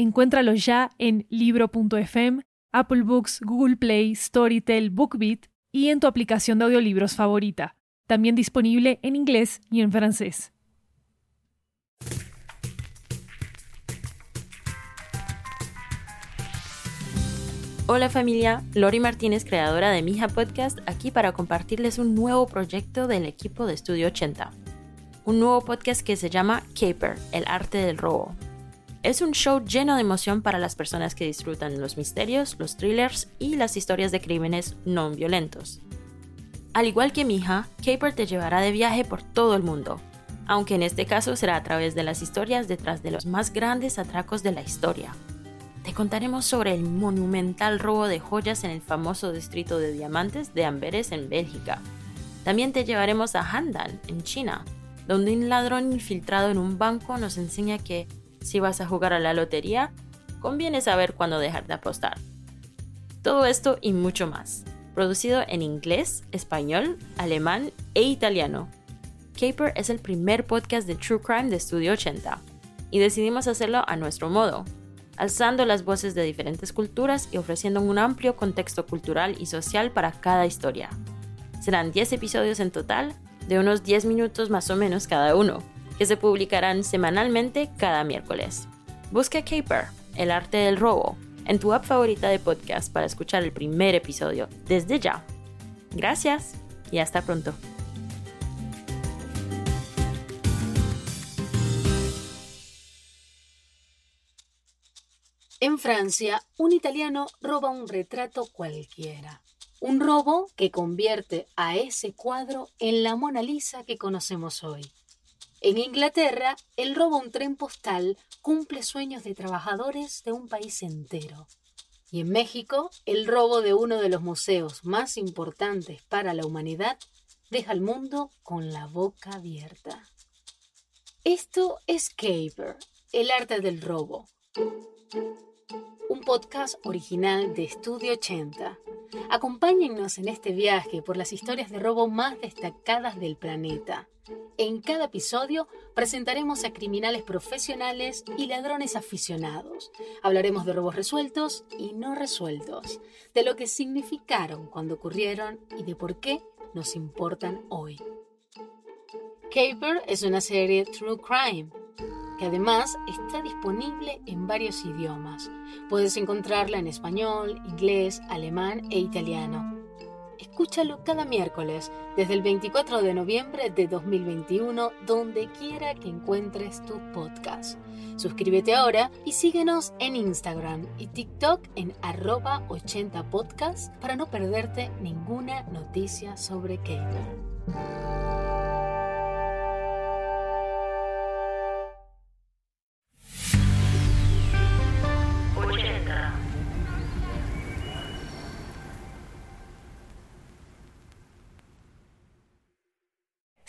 Encuéntralo ya en libro.fm, Apple Books, Google Play, Storytel, BookBeat y en tu aplicación de audiolibros favorita. También disponible en inglés y en francés. Hola familia, Lori Martínez, creadora de Mija Podcast, aquí para compartirles un nuevo proyecto del equipo de Estudio 80. Un nuevo podcast que se llama Caper, el arte del robo. Es un show lleno de emoción para las personas que disfrutan los misterios, los thrillers y las historias de crímenes no violentos. Al igual que mi hija, Caper te llevará de viaje por todo el mundo, aunque en este caso será a través de las historias detrás de los más grandes atracos de la historia. Te contaremos sobre el monumental robo de joyas en el famoso distrito de diamantes de Amberes en Bélgica. También te llevaremos a Handan, en China, donde un ladrón infiltrado en un banco nos enseña que si vas a jugar a la lotería, conviene saber cuándo dejar de apostar. Todo esto y mucho más, producido en inglés, español, alemán e italiano. Caper es el primer podcast de True Crime de Studio 80 y decidimos hacerlo a nuestro modo, alzando las voces de diferentes culturas y ofreciendo un amplio contexto cultural y social para cada historia. Serán 10 episodios en total, de unos 10 minutos más o menos cada uno que se publicarán semanalmente cada miércoles. Busca Caper, el arte del robo, en tu app favorita de podcast para escuchar el primer episodio desde ya. Gracias y hasta pronto. En Francia, un italiano roba un retrato cualquiera. Un robo que convierte a ese cuadro en la Mona Lisa que conocemos hoy. En Inglaterra, el robo a un tren postal cumple sueños de trabajadores de un país entero. Y en México, el robo de uno de los museos más importantes para la humanidad deja al mundo con la boca abierta. Esto es Caper, el arte del robo. Un podcast original de Estudio 80. Acompáñennos en este viaje por las historias de robo más destacadas del planeta. En cada episodio presentaremos a criminales profesionales y ladrones aficionados. Hablaremos de robos resueltos y no resueltos, de lo que significaron cuando ocurrieron y de por qué nos importan hoy. Caper es una serie True Crime que además está disponible en varios idiomas. Puedes encontrarla en español, inglés, alemán e italiano. Escúchalo cada miércoles desde el 24 de noviembre de 2021, donde quiera que encuentres tu podcast. Suscríbete ahora y síguenos en Instagram y TikTok en arroba 80podcast para no perderte ninguna noticia sobre Caper.